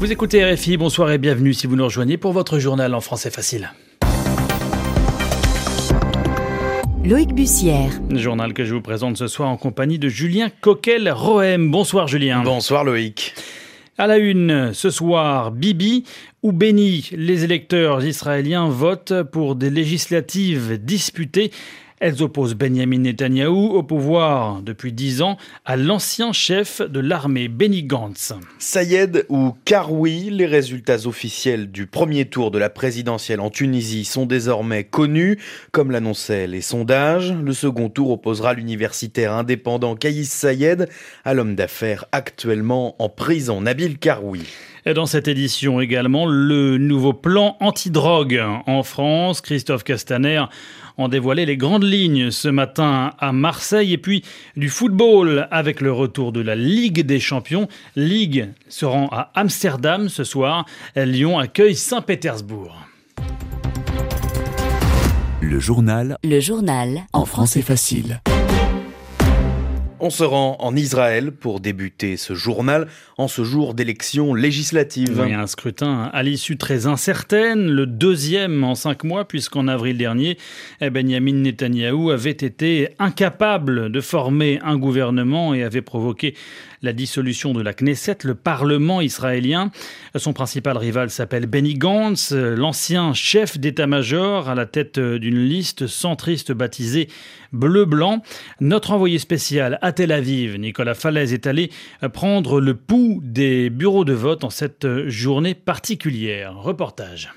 Vous écoutez RFI, bonsoir et bienvenue si vous nous rejoignez pour votre journal en français facile. Loïc Bussière. Journal que je vous présente ce soir en compagnie de Julien Coquel-Rohem. Bonsoir Julien. Bonsoir Loïc. À la une, ce soir, Bibi ou Béni, les électeurs israéliens votent pour des législatives disputées elles opposent Benjamin Netanyahou au pouvoir depuis dix ans à l'ancien chef de l'armée Benny Gantz. Sayed ou Karoui, les résultats officiels du premier tour de la présidentielle en Tunisie sont désormais connus. Comme l'annonçaient les sondages, le second tour opposera l'universitaire indépendant Kaïs Sayed à l'homme d'affaires actuellement en prison, Nabil Karoui. Dans cette édition également, le nouveau plan anti-drogue en France. Christophe Castaner en dévoilé les grandes lignes ce matin à Marseille et puis du football avec le retour de la Ligue des Champions. Ligue se rend à Amsterdam ce soir. Lyon accueille Saint-Pétersbourg. Le journal. Le journal. En français facile. On se rend en Israël pour débuter ce journal en ce jour d'élection législative. Un scrutin à l'issue très incertaine, le deuxième en cinq mois, puisqu'en avril dernier, Benjamin Netanyahou avait été incapable de former un gouvernement et avait provoqué la dissolution de la Knesset, le Parlement israélien. Son principal rival s'appelle Benny Gantz, l'ancien chef d'état-major à la tête d'une liste centriste baptisée Bleu-Blanc. Notre envoyé spécial Tel Aviv, Nicolas Falaise, est allé prendre le pouls des bureaux de vote en cette journée particulière. Reportage.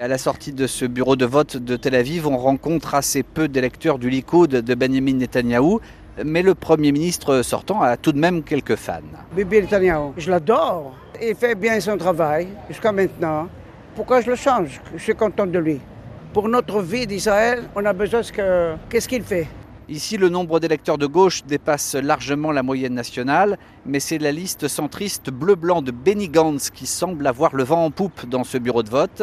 À la sortie de ce bureau de vote de Tel Aviv, on rencontre assez peu d'électeurs du Likoud de Benjamin Netanyahou mais le Premier ministre sortant a tout de même quelques fans. Bibi Netanyahu, je l'adore. Il fait bien son travail jusqu'à maintenant. Pourquoi je le change? Je suis content de lui. Pour notre vie d'Israël, on a besoin de que... Qu'est-ce qu'il fait? Ici, le nombre d'électeurs de gauche dépasse largement la moyenne nationale, mais c'est la liste centriste bleu-blanc de Benny Gantz qui semble avoir le vent en poupe dans ce bureau de vote.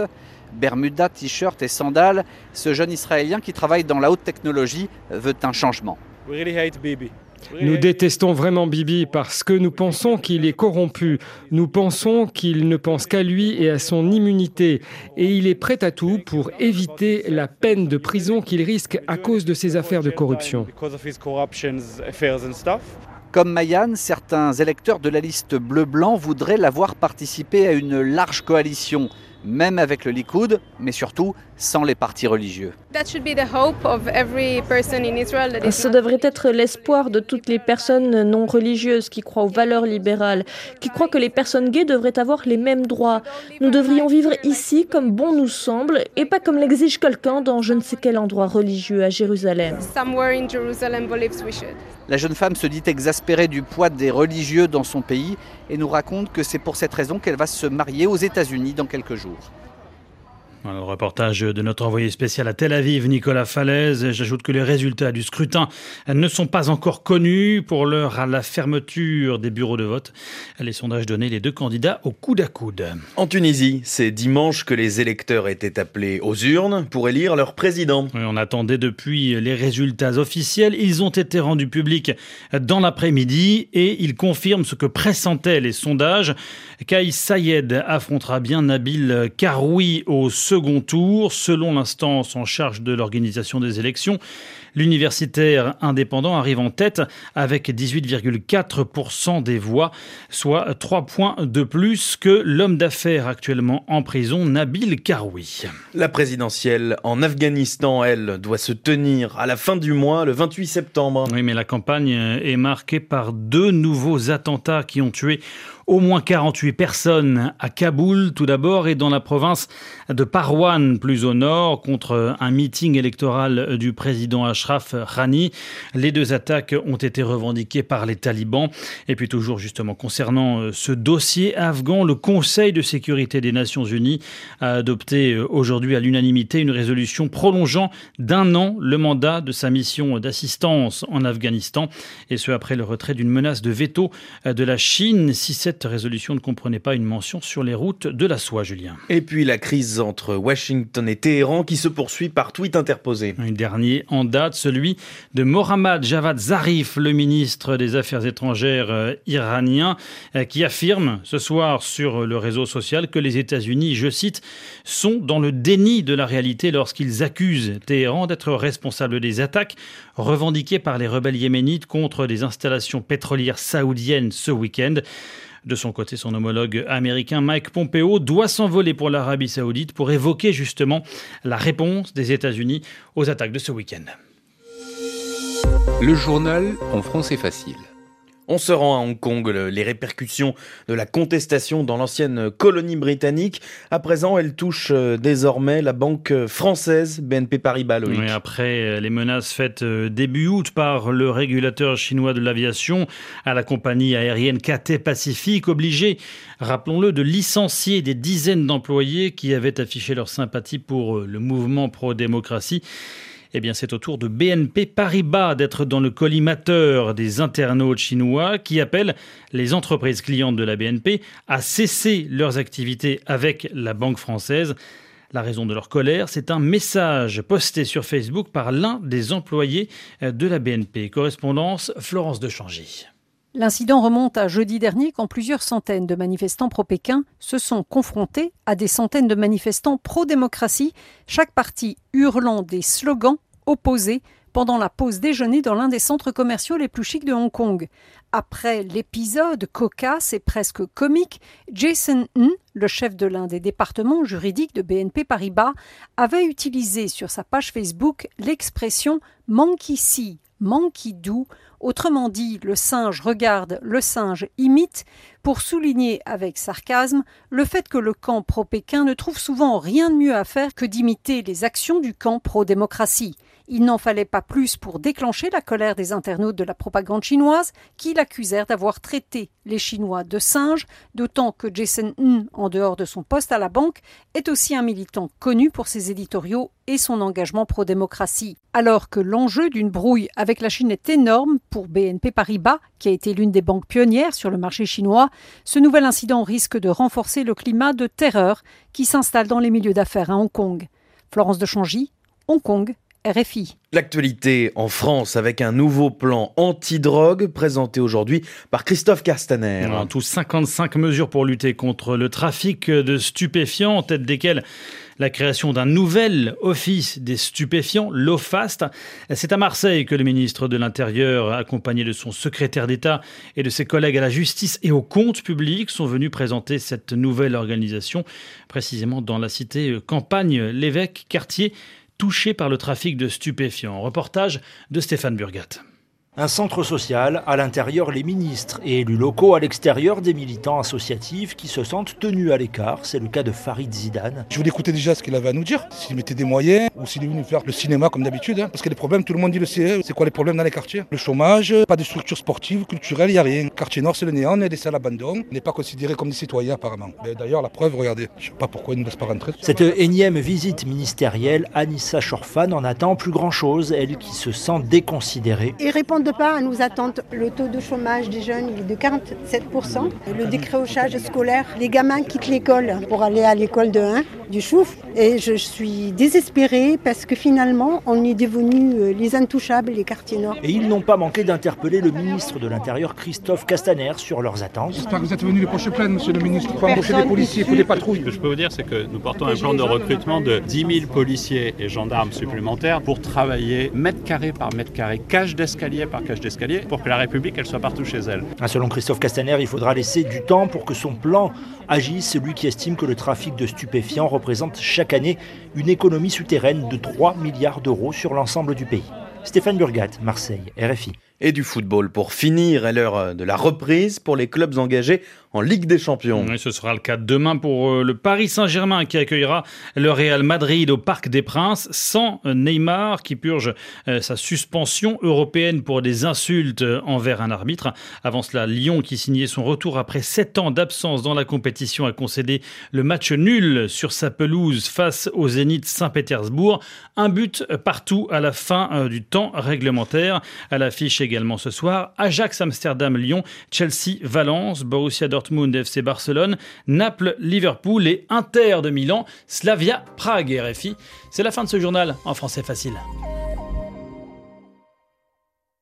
Bermuda, t-shirt et sandales, ce jeune Israélien qui travaille dans la haute technologie veut un changement. Nous détestons vraiment Bibi parce que nous pensons qu'il est corrompu. Nous pensons qu'il ne pense qu'à lui et à son immunité. Et il est prêt à tout pour éviter la peine de prison qu'il risque à cause de ses affaires de corruption. Comme Mayan, certains électeurs de la liste bleu-blanc voudraient l'avoir participé à une large coalition même avec le Likoud, mais surtout sans les partis religieux. Ce devrait être l'espoir de toutes les personnes non religieuses qui croient aux valeurs libérales, qui croient que les personnes gays devraient avoir les mêmes droits. Nous devrions vivre ici comme bon nous semble et pas comme l'exige quelqu'un dans je ne sais quel endroit religieux à Jérusalem. La jeune femme se dit exaspérée du poids des religieux dans son pays et nous raconte que c'est pour cette raison qu'elle va se marier aux États-Unis dans quelques jours. Le reportage de notre envoyé spécial à Tel Aviv, Nicolas Falaise. J'ajoute que les résultats du scrutin ne sont pas encore connus. Pour l'heure, à la fermeture des bureaux de vote, les sondages donnaient les deux candidats au coude à coude. En Tunisie, c'est dimanche que les électeurs étaient appelés aux urnes pour élire leur président. on attendait depuis les résultats officiels. Ils ont été rendus publics dans l'après-midi et ils confirment ce que pressentaient les sondages. Kaïs Sayed affrontera bien Nabil Karoui au second tour. Selon l'instance en charge de l'organisation des élections, l'universitaire indépendant arrive en tête avec 18,4% des voix, soit 3 points de plus que l'homme d'affaires actuellement en prison, Nabil Karoui. La présidentielle en Afghanistan, elle, doit se tenir à la fin du mois, le 28 septembre. Oui, mais la campagne est marquée par deux nouveaux attentats qui ont tué au moins 48 personnes à Kaboul tout d'abord et dans la province de Parwan plus au nord contre un meeting électoral du président Ashraf Ghani. Les deux attaques ont été revendiquées par les talibans. Et puis toujours justement concernant euh, ce dossier afghan, le Conseil de sécurité des Nations Unies a adopté euh, aujourd'hui à l'unanimité une résolution prolongeant d'un an le mandat de sa mission d'assistance en Afghanistan et ce après le retrait d'une menace de veto euh, de la Chine si cette cette résolution ne comprenait pas une mention sur les routes de la soie, Julien. Et puis la crise entre Washington et Téhéran qui se poursuit par tweet interposé. Un dernier en date celui de Mohammad Javad Zarif, le ministre des Affaires étrangères euh, iranien, euh, qui affirme ce soir sur le réseau social que les États-Unis, je cite, sont dans le déni de la réalité lorsqu'ils accusent Téhéran d'être responsable des attaques revendiquées par les rebelles yéménites contre des installations pétrolières saoudiennes ce week-end. De son côté, son homologue américain Mike Pompeo doit s'envoler pour l'Arabie saoudite pour évoquer justement la réponse des États-Unis aux attaques de ce week-end. Le journal en français facile. On se rend à Hong Kong. Les répercussions de la contestation dans l'ancienne colonie britannique, à présent, elles touchent euh, désormais la banque française BNP Paribas. Oui, après euh, les menaces faites euh, début août par le régulateur chinois de l'aviation à la compagnie aérienne KT Pacific, obligé, rappelons-le, de licencier des dizaines d'employés qui avaient affiché leur sympathie pour le mouvement pro-démocratie. Eh bien, c'est au tour de BNP Paribas d'être dans le collimateur des internautes chinois qui appellent les entreprises clientes de la BNP à cesser leurs activités avec la banque française. La raison de leur colère, c'est un message posté sur Facebook par l'un des employés de la BNP. Correspondance Florence de Changy. L'incident remonte à jeudi dernier quand plusieurs centaines de manifestants pro-Pékin se sont confrontés à des centaines de manifestants pro-démocratie, chaque parti hurlant des slogans opposés pendant la pause déjeuner dans l'un des centres commerciaux les plus chics de Hong Kong. Après l'épisode cocasse et presque comique, Jason N, le chef de l'un des départements juridiques de BNP Paribas, avait utilisé sur sa page Facebook l'expression monkey see, monkey do Autrement dit, le singe regarde, le singe imite, pour souligner avec sarcasme le fait que le camp pro-Pékin ne trouve souvent rien de mieux à faire que d'imiter les actions du camp pro-démocratie. Il n'en fallait pas plus pour déclencher la colère des internautes de la propagande chinoise qui l'accusèrent d'avoir traité les Chinois de singes, d'autant que Jason N, en dehors de son poste à la banque, est aussi un militant connu pour ses éditoriaux et son engagement pro-démocratie. Alors que l'enjeu d'une brouille avec la Chine est énorme pour BNP Paribas, qui a été l'une des banques pionnières sur le marché chinois, ce nouvel incident risque de renforcer le climat de terreur qui s'installe dans les milieux d'affaires à Hong Kong. Florence de Changy, Hong Kong, RFI. L'actualité en France avec un nouveau plan anti-drogue présenté aujourd'hui par Christophe Castaner. En tout 55 mesures pour lutter contre le trafic de stupéfiants, en tête desquelles la création d'un nouvel office des stupéfiants, l'OFAST. C'est à Marseille que le ministre de l'Intérieur, accompagné de son secrétaire d'État et de ses collègues à la justice et au compte public, sont venus présenter cette nouvelle organisation, précisément dans la cité Campagne, l'évêque, quartier touchés par le trafic de stupéfiants. Reportage de Stéphane Burgat. Un centre social, à l'intérieur les ministres et élus locaux, à l'extérieur des militants associatifs qui se sentent tenus à l'écart. C'est le cas de Farid Zidane. Je voulais écouter déjà ce qu'il avait à nous dire, s'il mettait des moyens ou s'il est venu faire le cinéma comme d'habitude. Hein. parce que les problèmes, tout le monde dit le sait, c'est quoi les problèmes dans les quartiers? Le chômage, pas de structures sportives, culturelles, il n'y a rien. Quartier Nord, c'est le néant, on est des salles abandon, on n'est pas considéré comme des citoyens apparemment. D'ailleurs, la preuve, regardez, je ne sais pas pourquoi ils ne nous laissent pas rentrer. Cette énième visite ministérielle, Anissa Chorfan n'en attend plus grand-chose, elle qui se sent déconsidérée. Répondent pas à nos attentes le taux de chômage des jeunes est de 47%. Le décrochage scolaire, les gamins quittent l'école pour aller à l'école de 1 du Chouf. Et je suis désespérée parce que finalement, on est devenus euh, les intouchables, les quartiers nord. Et ils n'ont pas manqué d'interpeller le ministre de l'Intérieur, Christophe Castaner, sur leurs attentes. J'espère que vous êtes venu les poches pleines, monsieur le ministre, pour embaucher des policiers, pour des patrouilles. Ce que je peux vous dire, c'est que nous portons un plan de recrutement de 10 000 policiers et gendarmes supplémentaires pour travailler mètre carré par mètre carré, cage d'escalier par cage d'escalier, pour que la République, soit partout chez elle. Ah, selon Christophe Castaner, il faudra laisser du temps pour que son plan agisse, celui qui estime que le trafic de stupéfiants représente chaque année une économie souterraine de 3 milliards d'euros sur l'ensemble du pays. Stéphane Burgat, Marseille, RFI. Et du football pour finir à l'heure de la reprise pour les clubs engagés en Ligue des Champions. ce sera le cas demain pour euh, le Paris Saint-Germain qui accueillera le Real Madrid au Parc des Princes sans Neymar qui purge euh, sa suspension européenne pour des insultes envers un arbitre. Avant cela, Lyon qui signait son retour après sept ans d'absence dans la compétition a concédé le match nul sur sa pelouse face au Zénith Saint-Pétersbourg. Un but partout à la fin euh, du temps réglementaire. À l'affiche également ce soir, Ajax Amsterdam-Lyon, Chelsea-Valence, Borussia Dortmund FC Barcelone, Naples, Liverpool et Inter de Milan, Slavia, Prague RFI. C'est la fin de ce journal en français facile.